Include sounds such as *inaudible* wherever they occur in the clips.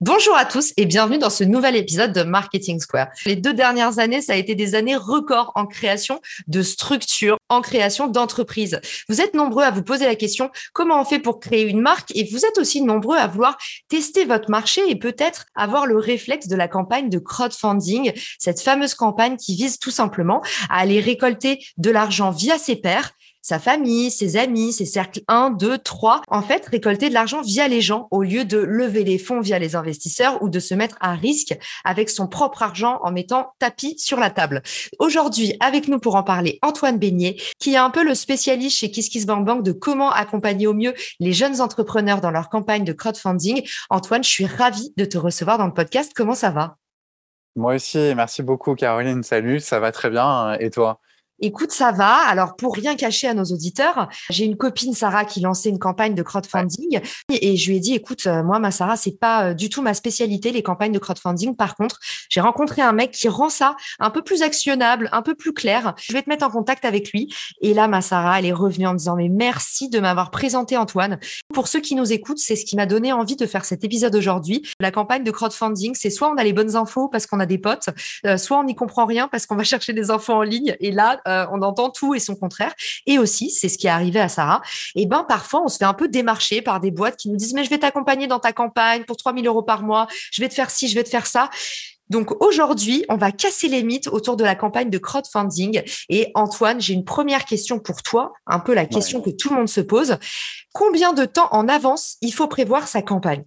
Bonjour à tous et bienvenue dans ce nouvel épisode de Marketing Square. Les deux dernières années, ça a été des années records en création de structures, en création d'entreprises. Vous êtes nombreux à vous poser la question comment on fait pour créer une marque? Et vous êtes aussi nombreux à vouloir tester votre marché et peut-être avoir le réflexe de la campagne de crowdfunding, cette fameuse campagne qui vise tout simplement à aller récolter de l'argent via ses pairs sa famille, ses amis, ses cercles 1, 2, 3, en fait, récolter de l'argent via les gens au lieu de lever les fonds via les investisseurs ou de se mettre à risque avec son propre argent en mettant tapis sur la table. Aujourd'hui, avec nous pour en parler, Antoine Beignet, qui est un peu le spécialiste chez KissKissBankBank de comment accompagner au mieux les jeunes entrepreneurs dans leur campagne de crowdfunding. Antoine, je suis ravie de te recevoir dans le podcast. Comment ça va? Moi aussi, merci beaucoup Caroline. Salut, ça va très bien. Et toi? Écoute, ça va. Alors, pour rien cacher à nos auditeurs, j'ai une copine, Sarah, qui lançait une campagne de crowdfunding et je lui ai dit, écoute, euh, moi, ma Sarah, c'est pas euh, du tout ma spécialité, les campagnes de crowdfunding. Par contre, j'ai rencontré un mec qui rend ça un peu plus actionnable, un peu plus clair. Je vais te mettre en contact avec lui. Et là, ma Sarah, elle est revenue en disant, mais merci de m'avoir présenté Antoine. Pour ceux qui nous écoutent, c'est ce qui m'a donné envie de faire cet épisode aujourd'hui. La campagne de crowdfunding, c'est soit on a les bonnes infos parce qu'on a des potes, euh, soit on n'y comprend rien parce qu'on va *laughs* chercher des infos en ligne. Et là, euh, on entend tout et son contraire. Et aussi, c'est ce qui est arrivé à Sarah. Et ben parfois, on se fait un peu démarcher par des boîtes qui nous disent mais je vais t'accompagner dans ta campagne pour 3000 euros par mois. Je vais te faire ci, je vais te faire ça. Donc aujourd'hui, on va casser les mythes autour de la campagne de crowdfunding. Et Antoine, j'ai une première question pour toi, un peu la question que tout le monde se pose. Combien de temps en avance il faut prévoir sa campagne?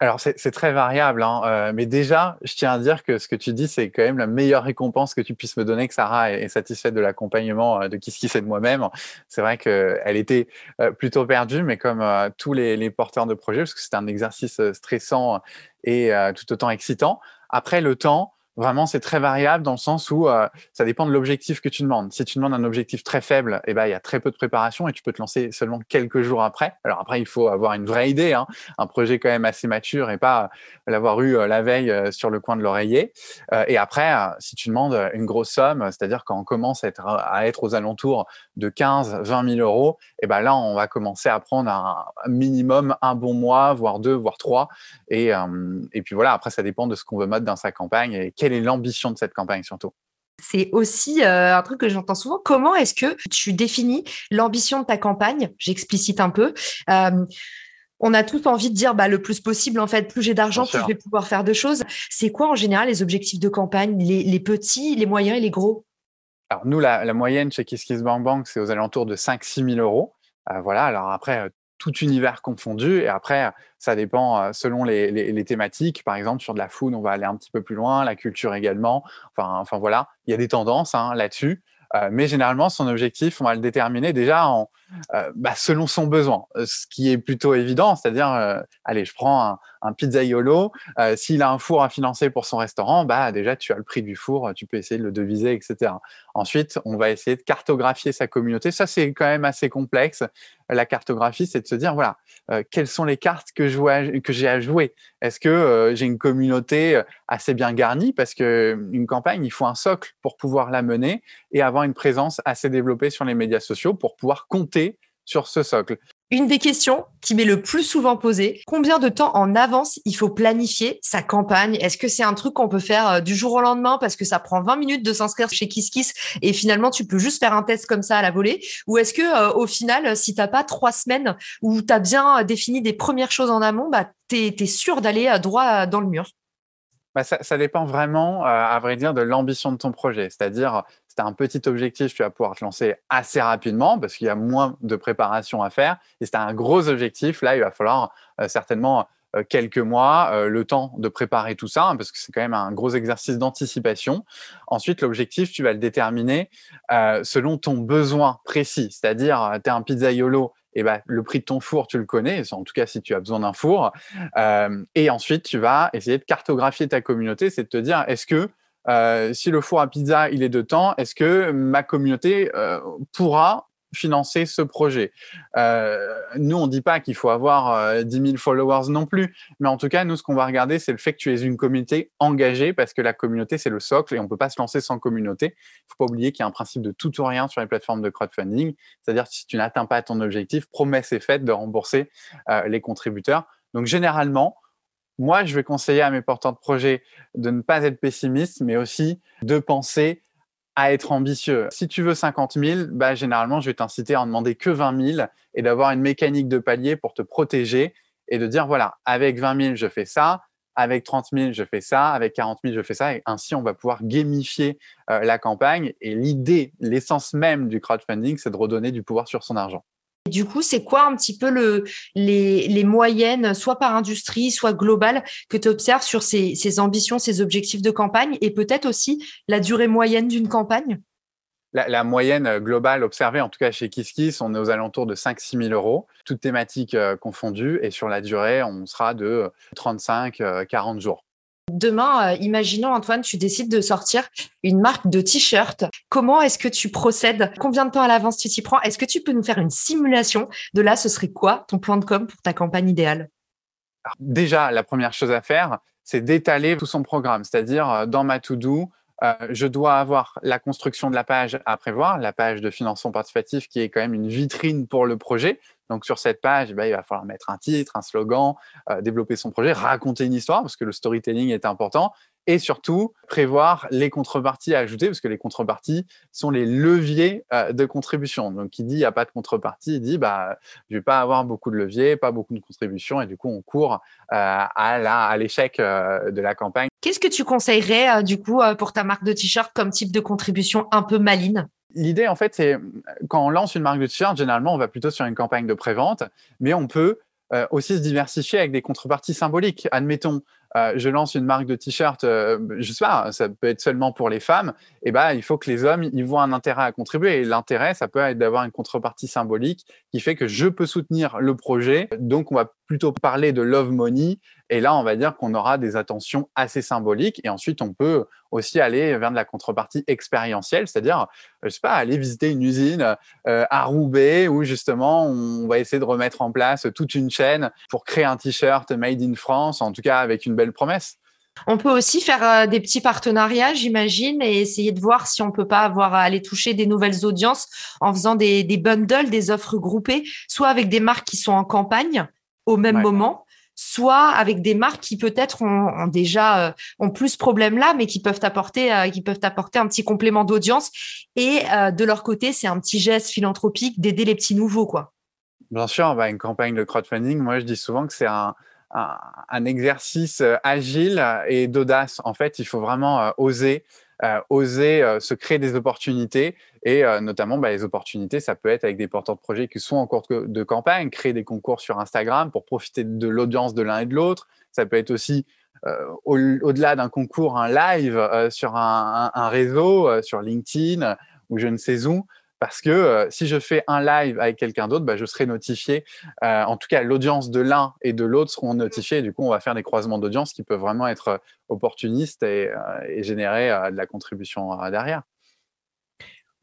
Alors, c'est très variable, hein, euh, mais déjà, je tiens à dire que ce que tu dis, c'est quand même la meilleure récompense que tu puisses me donner, que Sarah est, satisfaite de l'accompagnement euh, de Kiss Kiss et de moi-même. C'est vrai qu'elle était euh, plutôt perdue, mais comme tous les, les, porteurs de projets, parce que c'est un exercice stressant et tout autant excitant. Après, le temps, Vraiment, c'est très variable dans le sens où euh, ça dépend de l'objectif que tu demandes. Si tu demandes un objectif très faible, eh ben, il y a très peu de préparation et tu peux te lancer seulement quelques jours après. Alors après, il faut avoir une vraie idée, hein, un projet quand même assez mature et pas l'avoir eu euh, la veille euh, sur le coin de l'oreiller. et après, si tu demandes une grosse somme, c'est-à-dire quand on commence à être, aux alentours de 15, 20 000 euros, eh ben là, on va commencer à prendre un minimum un bon mois, voire deux, voire trois. Et, et puis voilà, après, ça dépend de ce qu'on veut mettre dans sa campagne quelle est l'ambition de cette campagne surtout? C'est aussi euh, un truc que j'entends souvent. Comment est-ce que tu définis l'ambition de ta campagne? J'explicite un peu. Euh, on a tous envie de dire bah, le plus possible, en fait, plus j'ai d'argent, plus je vais pouvoir faire de choses. C'est quoi en général les objectifs de campagne, les, petits, les moyens et les gros? Alors nous, la, moyenne chez KissKissBankBank, c'est aux alentours de 5-6 000 euros. Euh, voilà, alors après, tout univers confondu. Et après, ça dépend euh, selon les, thématiques. Par exemple, sur de la food, on va aller un petit peu plus loin, la culture également. Enfin, enfin voilà, il y a des tendances hein, là-dessus. Euh, mais généralement, son objectif, on va le déterminer déjà en, bah, selon son besoin, ce qui est plutôt évident. C'est-à-dire, allez, je prends un, un pizzaiolo. S'il a un four à financer pour son restaurant, bah déjà, tu as le prix du four, tu peux essayer de le deviser, etc. Ensuite, on va essayer de cartographier sa communauté. Ça, c'est quand même assez complexe la cartographie, c'est de se dire, voilà, euh, quelles sont les cartes que, j'ai à jouer? Est-ce que euh, j'ai une communauté euh, assez bien garnie? Parce qu'une campagne, il faut un socle pour pouvoir la mener et avoir une présence assez développée sur les médias sociaux pour pouvoir compter sur ce socle. Une des questions qui m'est le plus souvent posée, combien de temps en avance il faut planifier sa campagne? Est-ce que c'est un truc qu'on peut faire euh, du jour au lendemain parce que ça prend 20 minutes de s'inscrire chez KissKiss et finalement tu peux juste faire un test comme ça à la volée? Ou est-ce que euh, au final, si tu n'as pas trois semaines où tu as bien euh, défini des premières choses en amont, bah, tu es, sûr d'aller droit dans le mur? Bah, ça, dépend vraiment, à vrai dire, de l'ambition de ton projet. C'est-à-dire, si tu as un petit objectif, tu vas pouvoir te lancer assez rapidement parce qu'il y a moins de préparation à faire. Et si tu as un gros objectif, là, il va falloir certainement quelques mois, le temps de préparer tout ça, hein, parce que c'est quand même un gros exercice d'anticipation. Ensuite, l'objectif, tu vas le déterminer selon ton besoin précis, c'est-à-dire, tu es un pizzaiolo et ben, le prix de ton four, tu le connais, en tout cas si tu as besoin d'un four. et ensuite, tu vas essayer de cartographier ta communauté, c'est de te dire, est-ce que si le four à pizza, il est de temps, est-ce que ma communauté pourra financer ce projet. Euh, nous, on ne dit pas qu'il faut avoir 10 euh, 000 followers non plus, mais en tout cas, nous, ce qu'on va regarder, c'est le fait que tu es une communauté engagée, parce que la communauté, c'est le socle et on ne peut pas se lancer sans communauté. Il ne faut pas oublier qu'il y a un principe de tout ou rien sur les plateformes de crowdfunding, c'est-à-dire si tu n'atteins pas ton objectif, promesse est faite de rembourser euh, les contributeurs. Donc, généralement, moi, je vais conseiller à mes porteurs de projets de ne pas être pessimiste, mais aussi de penser à être ambitieux. Si tu veux 50 000, bah, généralement, je vais t'inciter à en demander que 20 000 et d'avoir une mécanique de palier pour te protéger et de dire, voilà, avec 20 000, je fais ça, avec 30 000, je fais ça, avec 40 000, je fais ça. Et ainsi, on va pouvoir gamifier euh, la campagne. Et l'idée, l'essence même du crowdfunding, c'est de redonner du pouvoir sur son argent. Du coup, c'est quoi un petit peu le, les, moyennes, soit par industrie, soit globale, que tu observes sur ces, ambitions, ces objectifs de campagne et peut-être aussi la durée moyenne d'une campagne? La, moyenne globale observée, en tout cas chez KissKiss, on est aux alentours de 5-6 000 euros, toutes thématiques euh, confondues. Et sur la durée, on sera de 35-40 euh, jours. Demain, euh, imaginons Antoine, tu décides de sortir une marque de t-shirt. Comment est-ce que tu procèdes? Combien de temps à l'avance tu t'y prends? Est-ce que tu peux nous faire une simulation de là Ce serait quoi ton plan de com pour ta campagne idéale? Déjà, la première chose à faire, c'est d'étaler tout son programme. C'est-à-dire, euh, dans ma to-do, euh, je dois avoir la construction de la page à prévoir, la page de financement participatif qui est quand même une vitrine pour le projet. Donc sur cette page, bah, il va falloir mettre un titre, un slogan, euh, développer son projet, raconter une histoire parce que le storytelling est important et surtout prévoir les contreparties à ajouter parce que les contreparties sont les leviers euh, de contribution. Donc qui dit il n'y a pas de contrepartie, il dit bah je vais pas avoir beaucoup de leviers, pas beaucoup de contributions et du coup on court euh, à l'échec de la campagne. Qu'est-ce que tu conseillerais du coup pour ta marque de t-shirt comme type de contribution un peu maline l'idée, en fait, c'est quand on lance une marque de t-shirt, généralement, on va plutôt sur une campagne de prévente, mais on peut euh, aussi se diversifier avec des contreparties symboliques. Admettons, euh, je lance une marque de t-shirt, euh, je sais pas, ça peut être seulement pour les femmes, et eh ben il faut que les hommes ils voient un intérêt à contribuer. Et l'intérêt, ça peut être d'avoir une contrepartie symbolique qui fait que je peux soutenir le projet. Donc on va plutôt parler de love money. Et là, on va dire qu'on aura des attentions assez symboliques. Et ensuite, on peut aussi aller vers de la contrepartie expérientielle, c'est-à-dire, je sais pas, aller visiter une usine euh, à Roubaix où justement on va essayer de remettre en place toute une chaîne pour créer un t-shirt made in France, en tout cas avec une belle promesse. On peut aussi faire euh, des petits partenariats, j'imagine, et essayer de voir si on peut pas avoir à aller toucher des nouvelles audiences en faisant des, bundles, des offres groupées, soit avec des marques qui sont en campagne au même moment, soit avec des marques qui peut-être ont, déjà euh, ont plus ce problème-là, mais qui peuvent apporter euh, qui peuvent apporter un petit complément d'audience. Et de leur côté, c'est un petit geste philanthropique d'aider les petits nouveaux, quoi. Bien sûr, bah, une campagne de crowdfunding, moi je dis souvent que c'est un, un, exercice euh, agile et d'audace. En fait, il faut vraiment euh, oser, euh, oser se créer des opportunités et notamment bah, les opportunités, ça peut être avec des porteurs de projets qui sont en cours de, campagne, créer des concours sur Instagram pour profiter de l'audience de l'un et de l'autre. Ça peut être aussi au-delà d'un concours, un live sur un, un réseau, sur LinkedIn ou je ne sais où, parce que euh, si je fais un live avec quelqu'un d'autre, bah, je serai notifié. Euh, en tout cas, l'audience de l'un et de l'autre seront notifiés. du coup, on va faire des croisements d'audience qui peuvent vraiment être euh, opportunistes et, générer de la contribution derrière.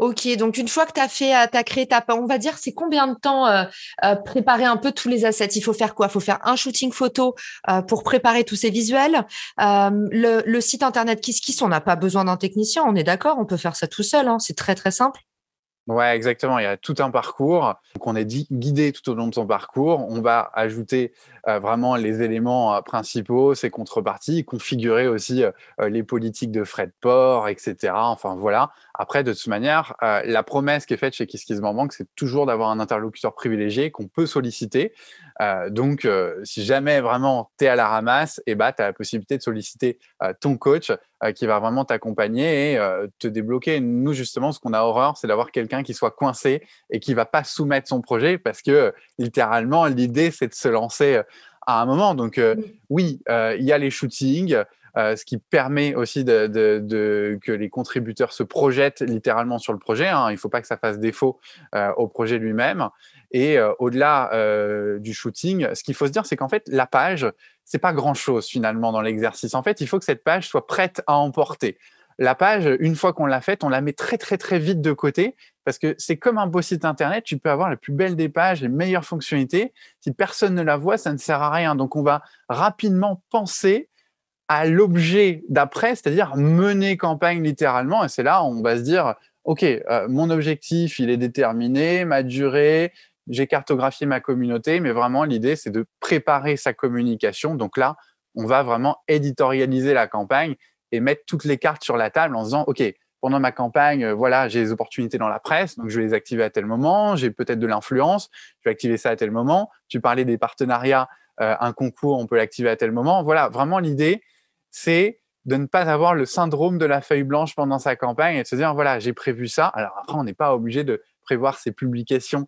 Ok, donc une fois que tu as fait, tu as créé ta on va dire, c'est combien de temps préparer un peu tous les assets? Il faut faire quoi? Il faut faire un shooting photo pour préparer tous ces visuels. Le, site internet KissKiss, on n'a pas besoin d'un technicien, on est d'accord, on peut faire ça tout seul, hein, c'est très très simple. Ouais, exactement. Il y a tout un parcours. Donc, on est guidé tout au long de son parcours. On va ajouter euh, vraiment les éléments euh, principaux, ses contreparties, configurer aussi euh, les politiques de frais de port, etc. Enfin, voilà. Après, de toute manière, la promesse qui est faite chez KissKissBankBank, c'est toujours d'avoir un interlocuteur privilégié qu'on peut solliciter. Donc, si jamais vraiment tu es à la ramasse, et eh bah, tu as la possibilité de solliciter ton coach qui va vraiment t'accompagner et te débloquer. Nous, justement, ce qu'on a horreur, c'est d'avoir quelqu'un qui soit coincé et qui va pas soumettre son projet parce que littéralement, l'idée, c'est de se lancer à un moment. Donc oui, il y a les shootings. ce qui permet aussi de, que les contributeurs se projettent littéralement sur le projet. Hein. Il ne faut pas que ça fasse défaut au projet lui-même. Et au-delà du shooting, ce qu'il faut se dire, c'est qu'en fait, la page, c'est pas grand-chose finalement dans l'exercice. En fait, il faut que cette page soit prête à emporter la page, une fois qu'on l'a faite, on la met très très très vite de côté parce que c'est comme un beau site internet, tu peux avoir la plus belle des pages, les meilleures fonctionnalités. Si personne ne la voit, ça ne sert à rien. Donc on va rapidement penser à l'objet d'après, c'est-à-dire mener campagne littéralement. Et c'est là où on va se dire, OK, euh, mon objectif, il est déterminé, ma durée, j'ai cartographié ma communauté, mais vraiment l'idée, c'est de préparer sa communication. Donc là, on va vraiment éditorialiser la campagne et mettre toutes les cartes sur la table en disant, OK, pendant ma campagne, euh, voilà, j'ai des opportunités dans la presse, donc je vais les activer à tel moment, j'ai peut-être de l'influence, je vais activer ça à tel moment. Tu parlais des partenariats, euh, un concours, on peut l'activer à tel moment. Voilà, vraiment l'idée, c'est de ne pas avoir le syndrome de la feuille blanche pendant sa campagne et de se dire, voilà, j'ai prévu ça. Alors après, on n'est pas obligé de prévoir ses publications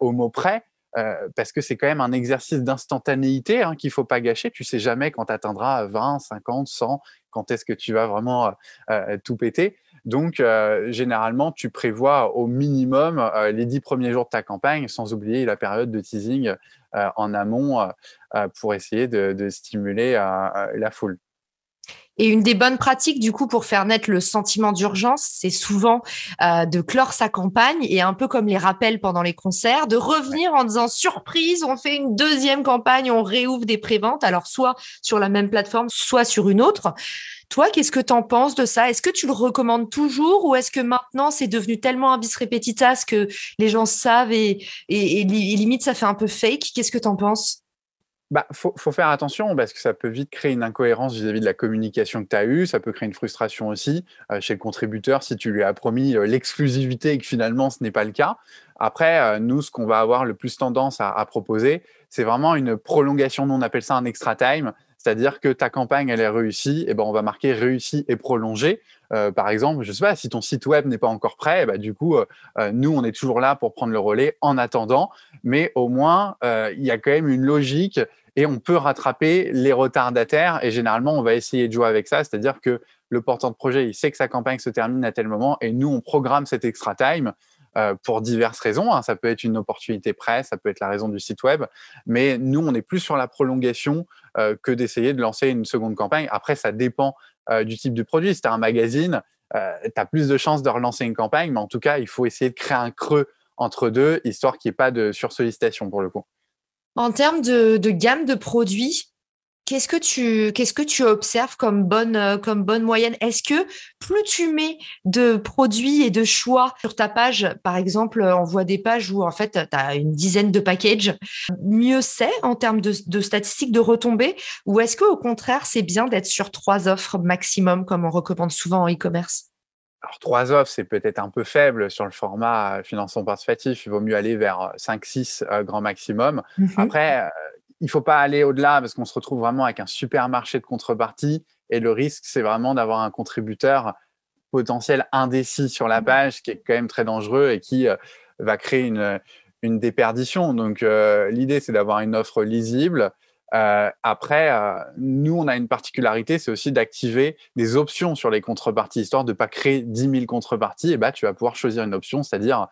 au mot près, euh, parce que c'est quand même un exercice d'instantanéité hein, qu'il faut pas gâcher. Tu sais jamais quand tu atteindras 20, 50, 100, quand est-ce que tu vas vraiment euh, euh, tout péter. Donc, généralement, tu prévois au minimum les dix premiers jours de ta campagne, sans oublier la période de teasing en amont pour essayer de stimuler la foule. Et une des bonnes pratiques, du coup, pour faire naître le sentiment d'urgence, c'est souvent euh, de clore sa campagne et un peu comme les rappels pendant les concerts, de revenir en disant surprise, on fait une deuxième campagne, on réouvre des préventes, alors soit sur la même plateforme, soit sur une autre. Toi, qu'est-ce que tu en penses de ça? Est-ce que tu le recommandes toujours ou est-ce que maintenant c'est devenu tellement un bis repetitas que les gens savent et, et, et limite ça fait un peu fake? Qu'est-ce que tu en penses? Bah, faut, faire attention parce que ça peut vite créer une incohérence vis-à-vis de la communication que tu as eue. Ça peut créer une frustration aussi euh, chez le contributeur si tu lui as promis euh, l'exclusivité et que finalement ce n'est pas le cas. Après, euh, nous, ce qu'on va avoir le plus tendance à, à proposer, c'est vraiment une prolongation. Nous, on appelle ça un extra time. C'est-à-dire que ta campagne, elle est réussie, et ben on va marquer réussi et prolongé. Euh, par exemple, je sais pas, si ton site web n'est pas encore prêt, bah, du coup, euh, euh, nous, on est toujours là pour prendre le relais en attendant. Mais au moins, il y a quand même une logique et on peut rattraper les retardataires. Et généralement, on va essayer de jouer avec ça. C'est-à-dire que le porteur de projet, il sait que sa campagne se termine à tel moment et nous, on programme cet extra time. Euh, pour diverses raisons. Hein. Ça peut être une opportunité presse, ça peut être la raison du site web, mais nous, on est plus sur la prolongation euh, que d'essayer de lancer une seconde campagne. Après, ça dépend euh, du type de produit. Si tu as un magazine, tu as plus de chances de relancer une campagne, mais en tout cas, il faut essayer de créer un creux entre deux, histoire qu'il n'y ait pas de sursollicitation pour le coup. En termes de, de gamme de produits, Qu'est-ce que tu qu'est-ce que tu observes comme bonne euh, comme bonne moyenne? Est-ce que plus tu mets de produits et de choix sur ta page, par exemple, on voit des pages où en fait tu as une dizaine de packages, mieux c'est en termes de, de, statistiques de retombées? Ou est-ce que au contraire c'est bien d'être sur trois offres maximum comme on recommande souvent en e-commerce? Alors, trois offres, c'est peut-être un peu faible sur le format euh, financement participatif. Il vaut mieux aller vers 5-6 euh, grand maximum. Mmh Après, il faut pas aller au-delà parce qu'on se retrouve vraiment avec un super marché de contrepartie et le risque, c'est vraiment d'avoir un contributeur potentiel indécis sur la mmh. page, qui est quand même très dangereux et qui euh, va créer une, une déperdition. Donc, euh, l'idée, c'est d'avoir une offre lisible. Euh, après, nous, on a une particularité, c'est aussi d'activer des options sur les contreparties, histoire de ne pas créer 10 000 contreparties. Et bah, tu vas pouvoir choisir une option, c'est-à-dire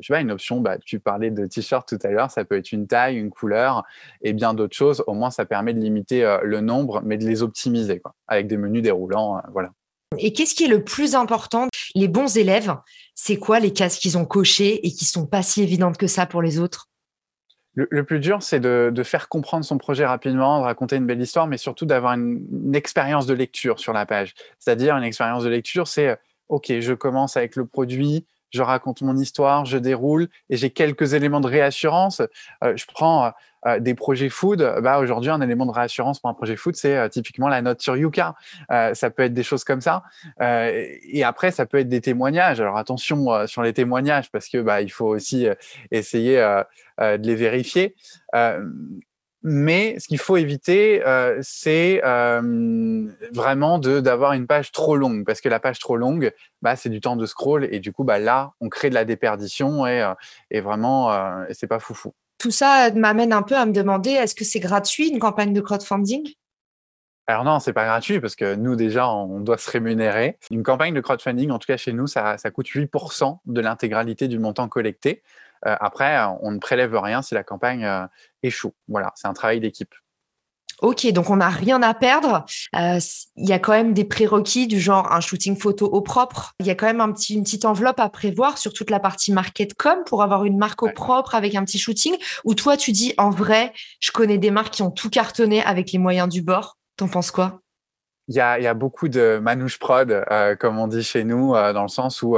je sais pas, une option, bah, tu parlais de t-shirt tout à l'heure, ça peut être une taille, une couleur et bien d'autres choses. Au moins, ça permet de limiter euh, le nombre, mais de les optimiser quoi, avec des menus déroulants. Euh, voilà. Et qu'est-ce qui est le plus important? Les bons élèves, c'est quoi les cases qu'ils ont cochées et qui sont pas si évidentes que ça pour les autres? Le, plus dur, c'est de, faire comprendre son projet rapidement, de raconter une belle histoire, mais surtout d'avoir une, une expérience de lecture sur la page. C'est-à-dire une expérience de lecture, c'est OK, je commence avec le produit, je raconte mon histoire, je déroule et j'ai quelques éléments de réassurance. Euh, je prends euh, euh, des projets food. Bah, Aujourd'hui, un élément de réassurance pour un projet food, c'est typiquement la note sur Yuka. ça peut être des choses comme ça. et après, ça peut être des témoignages. Alors attention sur les témoignages parce que bah, il faut aussi essayer de les vérifier. Mais ce qu'il faut éviter, euh, c'est euh, vraiment d'avoir une page trop longue, parce que la page trop longue, bah, c'est du temps de scroll, et du coup, bah, là, on crée de la déperdition, et, euh, et vraiment, c'est pas foufou. Tout ça m'amène un peu à me demander, est-ce que c'est gratuit une campagne de crowdfunding? Alors non, c'est pas gratuit parce que nous déjà, on doit se rémunérer. Une campagne de crowdfunding, en tout cas chez nous, ça, coûte 8% de l'intégralité du montant collecté. Euh, après, on ne prélève rien si la campagne euh, échoue. Voilà, c'est un travail d'équipe. Ok, donc on n'a rien à perdre. Euh, il y a quand même des prérequis du genre un shooting photo au propre. Il y a quand même un petit, une petite enveloppe à prévoir sur toute la partie market com pour avoir une marque au propre avec un petit shooting. Ou toi, tu dis en vrai, je connais des marques qui ont tout cartonné avec les moyens du bord. T'en penses quoi? Il y, a, beaucoup de manouche prod, euh, comme on dit chez nous, euh, dans le sens où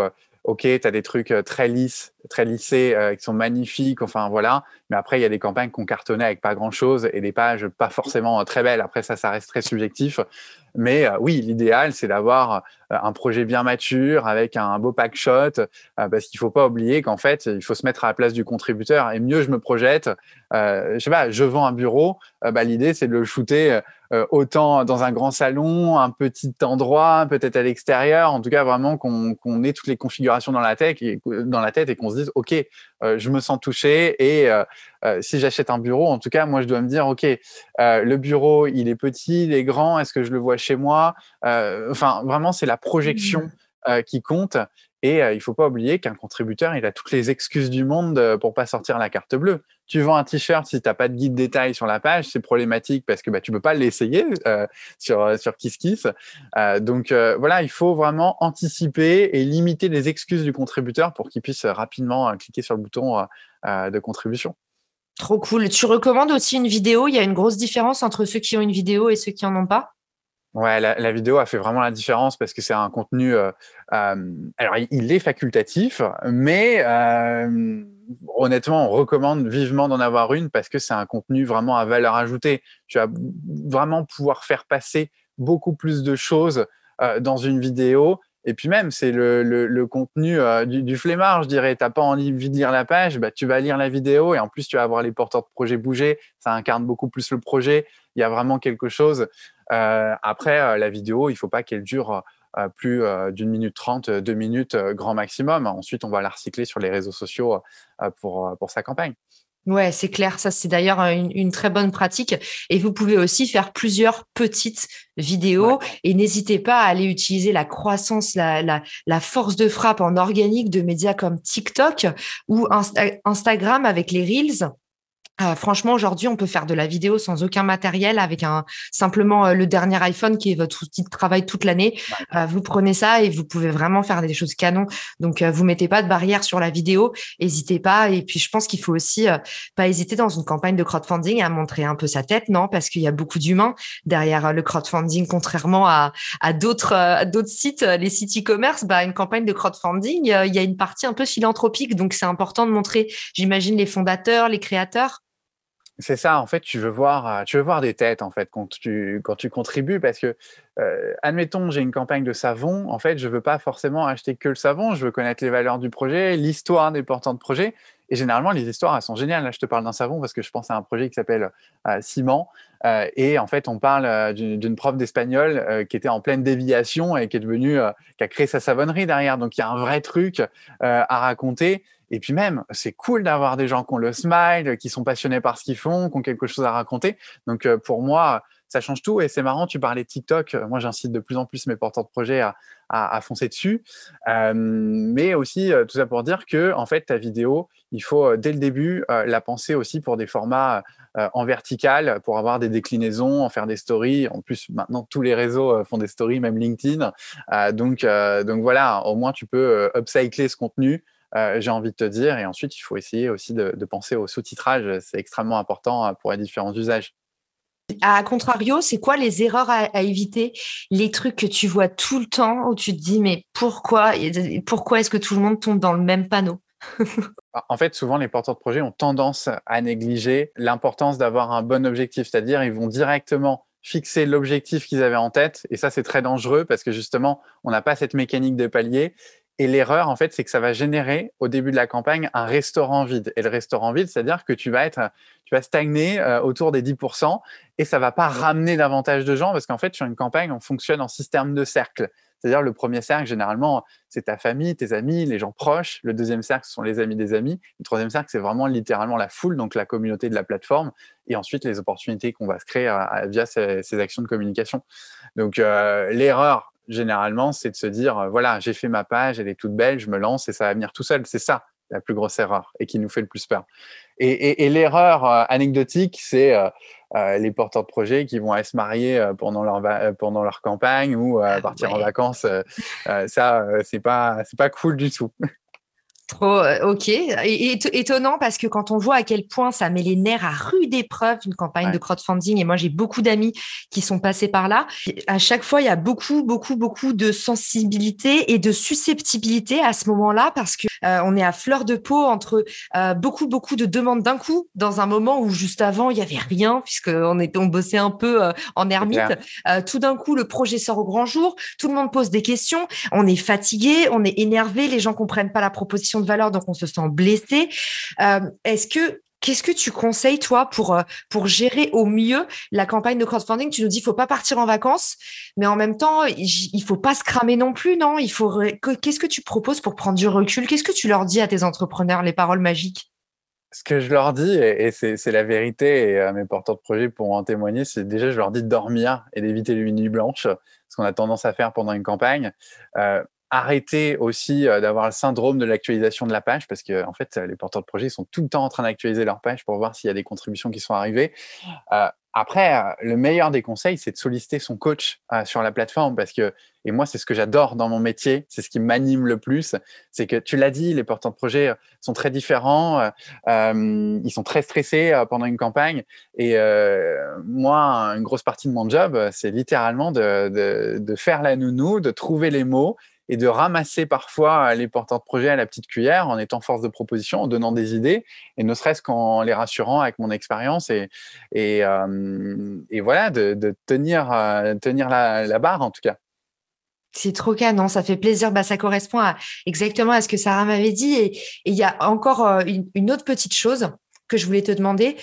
ok, tu as des trucs très lisses, très lissés, qui sont magnifiques, enfin voilà. Mais après, il y a des campagnes qu'on cartonnait avec pas grand-chose et des pages pas forcément très belles. Après, ça, ça reste très subjectif. Mais euh, oui, l'idéal, c'est d'avoir euh, un projet bien mature avec un beau pack shot, euh, parce qu'il faut pas oublier qu'en fait, il faut se mettre à la place du contributeur. Et mieux je me projette, je sais pas, je vends un bureau, bah, l'idée c'est de le shooter autant dans un grand salon, un petit endroit, peut-être à l'extérieur, en tout cas vraiment qu'on ait toutes les configurations dans la tête et, qu'on se dise, ok, je me sens touché et euh, si j'achète un bureau, en tout cas, moi, je dois me dire, OK, euh, le bureau, il est petit, il est grand, est-ce que je le vois chez moi euh, Enfin, vraiment, c'est la projection mmh. qui compte. Et il faut pas oublier qu'un contributeur, il a toutes les excuses du monde pour pas sortir la carte bleue. Tu vends un t-shirt, si tu n'as pas de guide détail sur la page, c'est problématique parce que bah, tu peux pas l'essayer sur, sur KissKiss. donc voilà, il faut vraiment anticiper et limiter les excuses du contributeur pour qu'il puisse rapidement cliquer sur le bouton de contribution. Trop cool. Tu recommandes aussi une vidéo? Il y a une grosse différence entre ceux qui ont une vidéo et ceux qui en ont pas? Ouais, la, vidéo a fait vraiment la différence parce que c'est un contenu. Euh, euh, alors, il, est facultatif, mais euh, honnêtement, on recommande vivement d'en avoir une parce que c'est un contenu vraiment à valeur ajoutée. Tu vas vraiment pouvoir faire passer beaucoup plus de choses dans une vidéo et puis même, c'est le, contenu euh, du, du, flemmard, je dirais. Tu n'as pas envie de lire la page, bah, tu vas lire la vidéo et en plus, tu vas voir les porteurs de projet bouger. Ça incarne beaucoup plus le projet. Il y a vraiment quelque chose. Euh, après, euh, la vidéo, il ne faut pas qu'elle dure plus d'une minute trente, deux minutes grand maximum. Ensuite, on va la recycler sur les réseaux sociaux pour, pour sa campagne. Ouais, c'est clair. Ça, c'est d'ailleurs une, très bonne pratique. Et vous pouvez aussi faire plusieurs petites vidéos et n'hésitez pas à aller utiliser la croissance, la, la, force de frappe en organique de médias comme TikTok ou Instagram avec les Reels euh, franchement, aujourd'hui, on peut faire de la vidéo sans aucun matériel, avec un simplement euh, le dernier iPhone qui est votre outil de travail toute l'année. Euh, vous prenez ça et vous pouvez vraiment faire des choses canon. Donc, vous mettez pas de barrière sur la vidéo, n'hésitez pas. Et puis, je pense qu'il faut aussi pas hésiter dans une campagne de crowdfunding à montrer un peu sa tête, non? Parce qu'il y a beaucoup d'humains derrière le crowdfunding, contrairement à, à d'autres d'autres sites, les sites e-commerce. Bah, une campagne de crowdfunding, il y a une partie un peu philanthropique, donc c'est important de montrer, j'imagine, les fondateurs, les créateurs. C'est ça, en fait, tu veux voir, euh, tu veux voir des têtes en fait quand tu quand tu contribues parce que euh, admettons j'ai une campagne de savon, en fait, je veux pas forcément acheter que le savon, je veux connaître les valeurs du projet, l'histoire des portants de projet et généralement les histoires elles sont géniales. Là, je te parle d'un savon parce que je pense à un projet qui s'appelle euh, Ciment et en fait on parle d'une prof d'espagnol qui était en pleine déviation et qui est devenue qui a créé sa savonnerie derrière. Donc il y a un vrai truc à raconter et puis même, c'est cool d'avoir des gens qui ont le smile, qui sont passionnés par ce qu'ils font, qui ont quelque chose à raconter. Donc euh, pour moi, ça change tout. Et c'est marrant, tu parlais de TikTok. Moi, j'incite de plus en plus mes porteurs de projets à, foncer dessus. Euh, mais aussi, euh, tout ça pour dire que, en fait, ta vidéo, il faut dès le début la penser aussi pour des formats en vertical, pour avoir des déclinaisons, en faire des stories. En plus, maintenant, tous les réseaux font des stories, même LinkedIn. donc, donc voilà, au moins, tu peux upcycler ce contenu euh, j'ai envie de te dire. Et ensuite, il faut essayer aussi de, penser au sous-titrage. C'est extrêmement important euh, pour les différents usages. À contrario, c'est quoi les erreurs à, éviter, les trucs que tu vois tout le temps où tu te dis mais pourquoi? Pourquoi est-ce que tout le monde tombe dans le même panneau? *laughs* En fait, souvent les porteurs de projet ont tendance à négliger l'importance d'avoir un bon objectif, c'est-à-dire ils vont directement fixer l'objectif qu'ils avaient en tête. Et ça c'est très dangereux parce que justement on n'a pas cette mécanique de palier Et l'erreur, en fait, c'est que ça va générer au début de la campagne un restaurant vide. Et le restaurant vide, c'est-à-dire que tu vas être, tu vas stagner euh, autour des 10% et ça va pas ramener davantage de gens parce qu'en fait, sur une campagne, on fonctionne en système de cercle. C'est-à-dire le premier cercle, généralement, c'est ta famille, tes amis, les gens proches. Le deuxième cercle, ce sont les amis des amis. Le troisième cercle, c'est vraiment littéralement la foule, donc la communauté de la plateforme. Et ensuite, les opportunités qu'on va se créer euh, via ces, actions de communication. Donc, euh, l'erreur, généralement, c'est de se dire, euh, voilà, j'ai fait ma page, elle est toute belle, je me lance et ça va venir tout seul. C'est ça la plus grosse erreur et qui nous fait le plus peur. Et, l'erreur anecdotique, c'est euh, les porteurs de projets qui vont aller se marier euh, pendant leur euh, pendant leur campagne ou ah partir en vacances. ça, c'est pas c'est pas cool du tout. Trop ok, et, étonnant parce que quand on voit à quel point ça met les nerfs à rude épreuve une campagne de crowdfunding, et moi j'ai beaucoup d'amis qui sont passés par là. À chaque fois, il y a beaucoup, beaucoup, beaucoup de sensibilité et de susceptibilité à ce moment-là parce que euh, on est à fleur de peau entre euh, beaucoup, beaucoup de demandes d'un coup dans un moment où juste avant, il y avait rien puisqu'on était, on bossait un peu euh, en ermite. tout d'un coup, le projet sort au grand jour. Tout le monde pose des questions. On est fatigué, on est énervé. Les gens comprennent pas la proposition de valeur, donc on se sent blessé. Est-ce que Qu'est-ce que tu conseilles, toi, pour, euh, pour gérer au mieux la campagne de crowdfunding? Tu nous dis, il faut pas partir en vacances, mais en même temps, il faut pas se cramer non plus, non? Il faut. Qu'est-ce que tu proposes pour prendre du recul? Qu'est-ce que tu leur dis à tes entrepreneurs, les paroles magiques? Ce que je leur dis, et c'est la vérité, et mes porteurs de projet pourront en témoigner, c'est déjà, je leur dis de dormir et d'éviter les nuits blanches, ce qu'on a tendance à faire pendant une campagne. Euh, arrêter aussi euh, d'avoir le syndrome de l'actualisation de la page parce que en fait les porteurs de projet sont tout le temps en train d'actualiser leur page pour voir s'il y a des contributions qui sont arrivées. Euh, après, euh, le meilleur des conseils, c'est de solliciter son coach sur la plateforme parce que, et moi, c'est ce que j'adore dans mon métier, c'est ce qui m'anime le plus, c'est que tu l'as dit, les porteurs de projet sont très différents, ils sont très stressés pendant une campagne. Et moi, une grosse partie de mon job, c'est littéralement de, de, de faire la nounou, de trouver les mots et de ramasser parfois les porteurs de projet à la petite cuillère en étant force de proposition, en donnant des idées, et ne serait-ce qu'en les rassurant avec mon expérience et, et, euh, et, voilà, de, tenir, euh, tenir la, barre en tout cas. C'est trop canon, ça fait plaisir. Bah, ça correspond à, exactement à ce que Sarah m'avait dit. Et il y a encore euh, une, autre petite chose que je voulais te demander.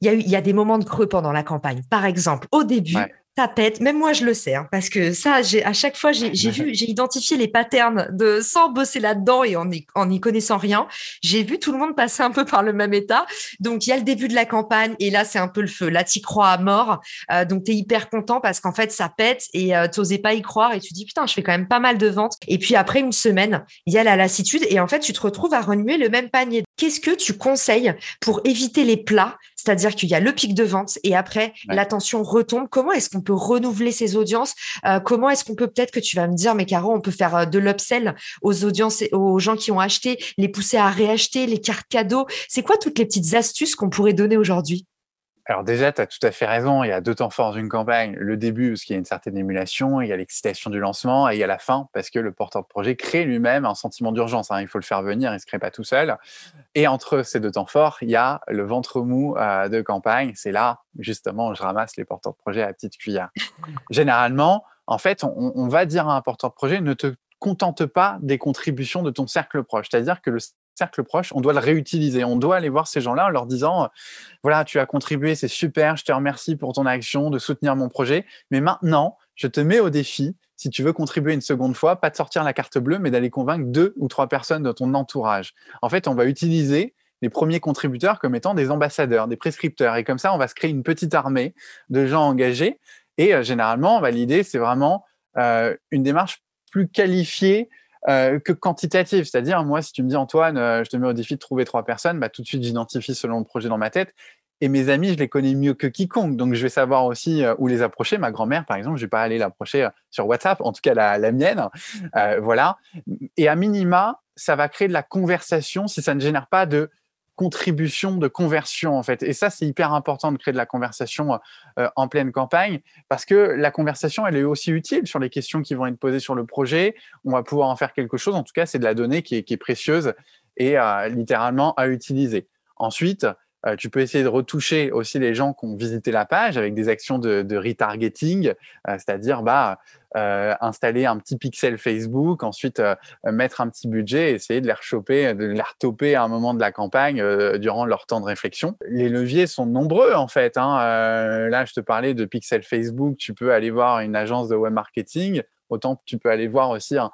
Il y, a il y a des moments de creux pendant la campagne. Par exemple, au début, ça pète. Même moi, je le sais, hein, parce que ça, j'ai à chaque fois, j'ai vu, *laughs* j'ai identifié les patterns de sans bosser là-dedans et en n'y en y connaissant rien. J'ai vu tout le monde passer un peu par le même état. Donc, il y a le début de la campagne et là, c'est un peu le feu. Là, tu crois à mort. Euh, donc, tu es hyper content parce qu'en fait, ça pète et euh, tu n'osais pas y croire et tu dis putain, je fais quand même pas mal de ventes. Et puis après une semaine, il y a la lassitude et en fait, tu te retrouves à remuer le même panier. Qu'est-ce que tu conseilles pour éviter les plats? C'est-à-dire qu'il y a le pic de vente et après, l'attention retombe. Comment est-ce qu'on renouveler ces audiences. Euh, Comment est-ce qu'on peut peut-être que tu vas me dire, mais Caro, on peut faire euh, de l'upsell aux audiences, aux gens qui ont acheté, les pousser à réacheter, les cartes cadeaux. C'est quoi toutes les petites astuces qu'on pourrait donner aujourd'hui? Alors déjà, tu as tout à fait raison. Il y a deux temps forts d'une campagne. Le début, parce qu'il y a une certaine émulation, il y a l'excitation du lancement, et il y a la fin, parce que le porteur de projet crée lui-même un sentiment d'urgence. Hein. Il faut le faire venir, il ne se crée pas tout seul. Et entre ces deux temps forts, il y a le ventre mou euh, de campagne. C'est là, justement, où je ramasse les porteurs de projet à petite cuillère. *laughs* Généralement, en fait, on, on va dire à un porteur de projet, ne te contente pas des contributions de ton cercle proche. C'est-à-dire que le cercle proche, on doit le réutiliser. On doit aller voir ces gens-là en leur disant, voilà, tu as contribué, c'est super, je te remercie pour ton action, de soutenir mon projet. Mais maintenant, je te mets au défi, si tu veux contribuer une seconde fois, pas de sortir la carte bleue, mais d'aller convaincre deux ou trois personnes de ton entourage. En fait, on va utiliser les premiers contributeurs comme étant des ambassadeurs, des prescripteurs. Et comme ça, on va se créer une petite armée de gens engagés. Et euh, généralement, bah, l'idée, c'est vraiment euh, une démarche plus qualifiée euh, que quantitative. C'est-à-dire, moi, si tu me dis, Antoine, euh, je te mets au défi de trouver trois personnes, bah, tout de suite, j'identifie selon le projet dans ma tête. Et mes amis, je les connais mieux que quiconque. Donc, je vais savoir aussi euh, où les approcher. Ma grand-mère, par exemple, je vais pas aller l'approcher sur WhatsApp, en tout cas la, la mienne. voilà. Et à minima, ça va créer de la conversation si ça ne génère pas de contribution de conversion en fait. Et ça, c'est hyper important de créer de la conversation euh, en pleine campagne parce que la conversation, elle est aussi utile sur les questions qui vont être posées sur le projet. On va pouvoir en faire quelque chose. En tout cas, c'est de la donnée qui est, précieuse et euh, littéralement à utiliser. Ensuite, euh, tu peux essayer de retoucher aussi les gens qui ont visité la page avec des actions de, retargeting, c'est-à-dire bah installer un petit pixel Facebook, ensuite mettre un petit budget, essayer de les rechoper, de les retoper à un moment de la campagne durant leur temps de réflexion. Les leviers sont nombreux en fait. Hein. là, je te parlais de pixel Facebook, tu peux aller voir une agence de web marketing autant tu peux aller voir aussi un,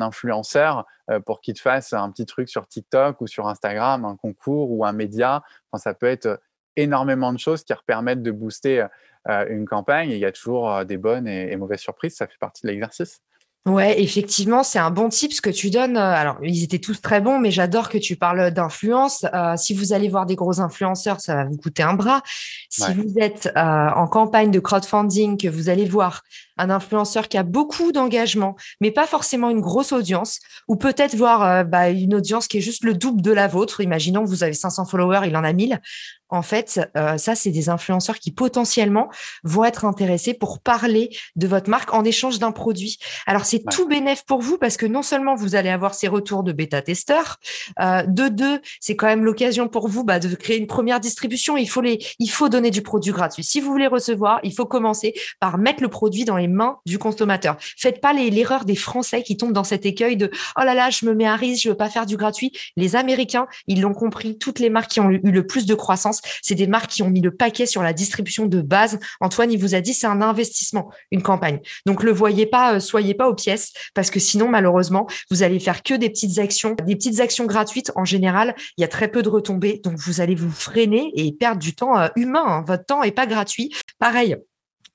influenceur pour qu'il te fasse un petit truc sur TikTok ou sur Instagram, un concours ou un média. Enfin, ça peut être énormément de choses qui permettent de booster une campagne. il y a toujours des bonnes et mauvaises surprises. Ça fait partie de l'exercice. Ouais, effectivement, c'est un bon tip ce que tu donnes. Alors, ils étaient tous très bons, mais j'adore que tu parles d'influence. Euh, si vous allez voir des gros influenceurs, ça va vous coûter un bras. Si vous êtes euh, en campagne de crowdfunding, que vous allez voir un influenceur qui a beaucoup d'engagement, mais pas forcément une grosse audience, ou peut-être voir euh, bah, une audience qui est juste le double de la vôtre. Imaginons que vous avez 500 followers, il en a 1000 en fait, euh, ça, c'est des influenceurs qui potentiellement vont être intéressés pour parler de votre marque en échange d'un produit. Alors, c'est tout bénéf pour vous parce que non seulement vous allez avoir ces retours de bêta-testeurs, euh, de deux, c'est quand même l'occasion pour vous bah, de créer une première distribution. Il faut, les, il faut donner du produit gratuit. Si vous voulez recevoir, il faut commencer par mettre le produit dans les mains du consommateur. Faites pas l'erreur des Français qui tombent dans cet écueil de « Oh là là, je me mets à risque, je veux pas faire du gratuit ». Les Américains, ils l'ont compris, toutes les marques qui ont eu le plus de croissance c'est des marques qui ont mis le paquet sur la distribution de base. Antoine, il vous a dit, c'est un investissement, une campagne. Donc, le voyez pas, euh, soyez pas aux pièces, parce que sinon, malheureusement, vous allez faire que des petites actions, des petites actions gratuites. En général, il y a très peu de retombées, donc vous allez vous freiner et perdre du temps euh, humain. Hein. Votre temps est pas gratuit. Pareil,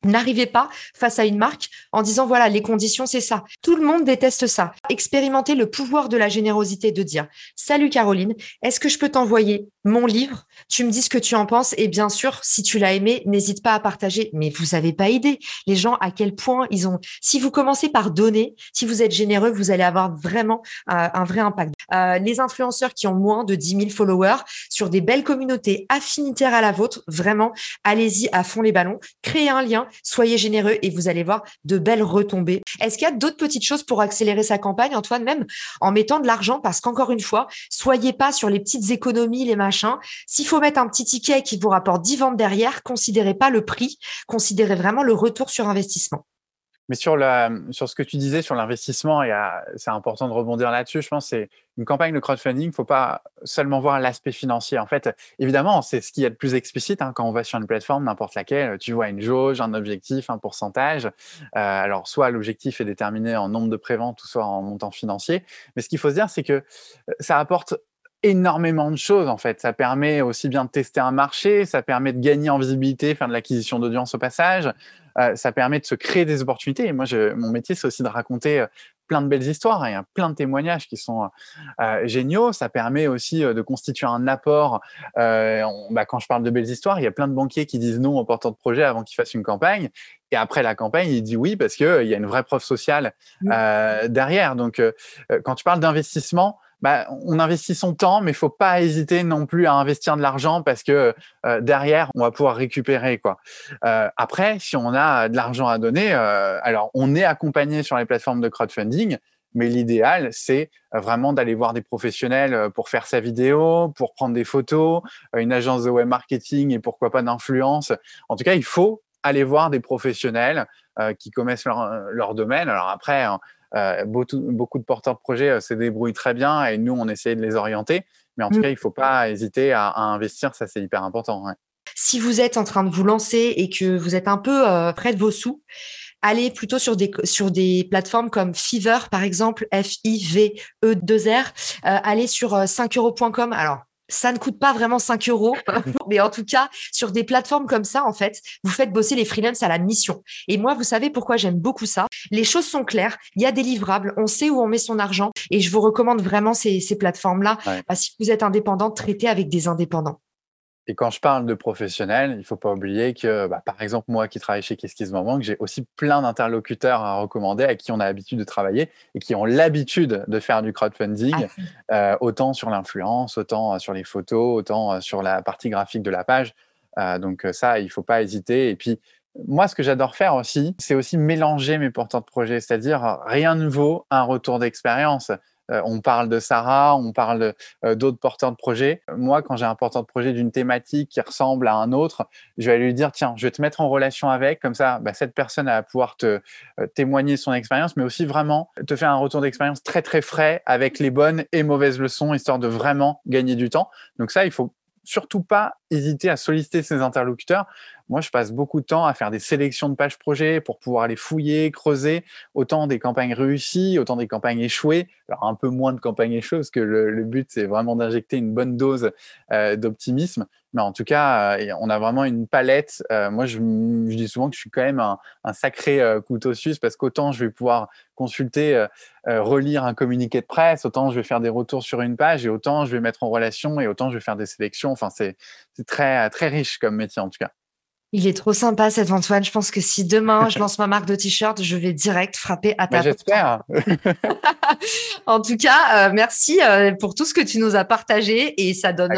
N'arrivez pas face à une marque en disant voilà, les conditions, c'est ça. Tout le monde déteste ça. Expérimentez le pouvoir de la générosité de dire Salut Caroline, est-ce que je peux t'envoyer mon livre? Tu me dis ce que tu en penses et bien sûr, si tu l'as aimé, n'hésite pas à partager. Mais vous n'avez pas idée les gens à quel point ils ont. Si vous commencez par donner, si vous êtes généreux, vous allez avoir vraiment euh, un vrai impact. Euh, les influenceurs qui ont moins de 10 000 followers sur des belles communautés affinitaires à la vôtre, vraiment, allez-y à fond les ballons, créez un lien soyez généreux et vous allez voir de belles retombées. Est-ce qu'il y a d'autres petites choses pour accélérer sa campagne, Antoine, même en mettant de l'argent? Parce qu'encore une fois, soyez pas sur les petites économies, les machins. S'il faut mettre un petit ticket qui vous rapporte 10 ventes derrière, considérez pas le prix, considérez vraiment le retour sur investissement. Mais sur, ce que tu disais sur l'investissement, c'est important de rebondir là-dessus. Je pense que c'est une campagne de crowdfunding, il ne faut pas seulement voir l'aspect financier. En fait, évidemment, c'est ce qui est le plus explicite hein, quand on va sur une plateforme, n'importe laquelle. Tu vois une jauge, un objectif, un pourcentage. Euh, alors, soit l'objectif est déterminé en nombre de préventes ou soit en montant financier. Mais ce qu'il faut se dire, c'est que euh, ça apporte énormément de choses en fait. Ça permet aussi bien de tester un marché, ça permet de gagner en visibilité, faire de l'acquisition d'audience au passage, euh, ça permet de se créer des opportunités. Et moi, je, mon métier, c'est aussi de raconter euh, plein de belles histoires. Hein. Il y a plein de témoignages qui sont euh, géniaux. Ça permet aussi de constituer un apport. bah, quand je parle de belles histoires, il y a plein de banquiers qui disent non aux porteurs de projet avant qu'ils fassent une campagne. Et après la campagne, il dit oui parce qu'il y a une vraie preuve sociale derrière. Donc, quand tu parles d'investissement, bah, on investit son temps, mais il faut pas hésiter non plus à investir de l'argent parce que euh, derrière, on va pouvoir récupérer. quoi. Euh, après, si on a de l'argent à donner, euh, alors on est accompagné sur les plateformes de crowdfunding, mais l'idéal, c'est vraiment d'aller voir des professionnels pour faire sa vidéo, pour prendre des photos, une agence de web marketing et pourquoi pas d'influence. En tout cas, il faut aller voir des professionnels qui connaissent leur, domaine. Alors après, hein, euh, beaucoup, de porteurs de projets euh, se débrouillent très bien et nous, on essaie de les orienter. Mais en tout mmh. cas, il ne faut pas hésiter à, investir, ça c'est hyper important. Si vous êtes en train de vous lancer et que vous êtes un peu euh, près de vos sous, allez plutôt sur des sur des plateformes comme Fiverr par exemple, F I V E 2 R. allez sur 5euros.com. Alors ça ne coûte pas vraiment 5 euros, *laughs* mais en tout cas, sur des plateformes comme ça, en fait, vous faites bosser les freelances à la mission. Et moi, vous savez pourquoi j'aime beaucoup ça? Les choses sont claires, il y a des livrables, on sait où on met son argent, et je vous recommande vraiment ces, plateformes-là. Bah, si vous êtes indépendant, traitez avec des indépendants. Et quand je parle de professionnels, il ne faut pas oublier que, bah, par exemple, moi qui travaille chez Kiss Moment, j'ai aussi plein d'interlocuteurs à recommander à qui on a l'habitude de travailler et qui ont l'habitude de faire du crowdfunding, ah, euh, autant sur l'influence, autant euh, sur les photos, autant euh, sur la partie graphique de la page. donc ça, il ne faut pas hésiter. Et puis, moi, ce que j'adore faire aussi, c'est aussi mélanger mes porteurs de projet, c'est-à-dire rien ne vaut un retour d'expérience. On parle de Sarah, on parle d'autres porteurs de projets. Moi, quand j'ai un porteur de projet d'une thématique qui ressemble à un autre, je vais lui dire tiens, je vais te mettre en relation avec, comme ça, bah, cette personne va pouvoir te témoigner son expérience, mais aussi vraiment te faire un retour d'expérience très très frais avec les bonnes et mauvaises leçons, histoire de vraiment gagner du temps. Donc ça, il faut surtout pas hésiter à solliciter ses interlocuteurs. Moi, je passe beaucoup de temps à faire des sélections de pages projets pour pouvoir les fouiller, creuser, autant des campagnes réussies, autant des campagnes échouées. Alors, un peu moins de campagnes échouées, parce que le, but, c'est vraiment d'injecter une bonne dose euh, d'optimisme. Mais en tout cas, euh, on a vraiment une palette. Euh, moi, je, dis souvent que je suis quand même un, un sacré couteau suisse, parce qu'autant je vais pouvoir consulter, relire un communiqué de presse, autant je vais faire des retours sur une page, et autant je vais mettre en relation, et autant je vais faire des sélections. Enfin, c'est très, très riche comme métier, en tout cas. Il est trop sympa cet Antoine. Je pense que si demain je lance ma marque de t-shirt, je vais direct frapper à ta bah, J'espère. *laughs* en tout cas, euh, merci euh, pour tout ce que tu nous as partagé et ça donne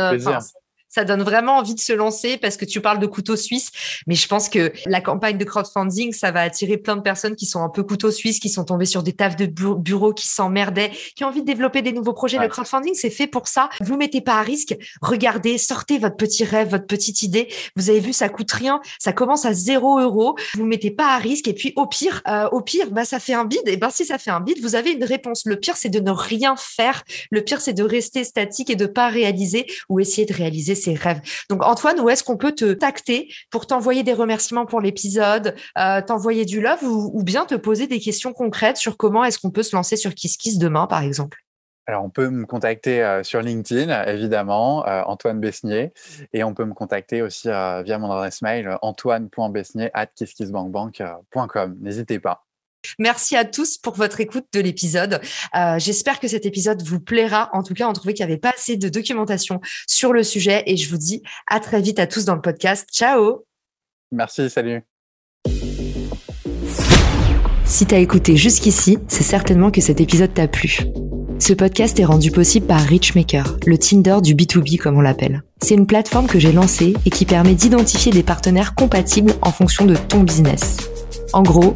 ça donne vraiment envie de se lancer parce que tu parles de couteau suisse. Mais je pense que la campagne de crowdfunding, ça va attirer plein de personnes qui sont un peu couteau suisse, qui sont tombées sur des tafs de bureau, qui s'emmerdaient, qui ont envie de développer des nouveaux projets. Le crowdfunding, c'est fait pour ça. Vous mettez pas à risque. Regardez, sortez votre petit rêve, votre petite idée. Vous avez vu, ça coûte rien. Ça commence à zéro euro. Vous mettez pas à risque. Et puis, au pire, euh, au pire, bah, ça fait un bid. Et ben, si ça fait un bid, vous avez une réponse. Le pire, c'est de ne rien faire. Le pire, c'est de rester statique et de pas réaliser ou essayer de réaliser Donc Antoine, où est-ce qu'on peut te tacter pour t'envoyer des remerciements pour l'épisode, euh, t'envoyer du love ou, bien te poser des questions concrètes sur comment est-ce qu'on peut se lancer sur KissKiss demain, par exemple? Alors, on peut me contacter euh, sur LinkedIn, évidemment, euh, Antoine Besnier, et on peut me contacter aussi via mon adresse mail, antoine.besnier at. N'hésitez pas. Merci à tous pour votre écoute de l'épisode. Euh, j'espère que cet épisode vous plaira. En tout cas, on trouvait qu'il n'y avait pas assez de documentation sur le sujet et je vous dis à très vite à tous dans le podcast. Ciao Merci, salut Si tu as écouté jusqu'ici, c'est certainement que cet épisode t'a plu. Ce podcast est rendu possible par Richmaker, le Tinder du B2B comme on l'appelle. C'est une plateforme que j'ai lancée et qui permet d'identifier des partenaires compatibles en fonction de ton business. En gros,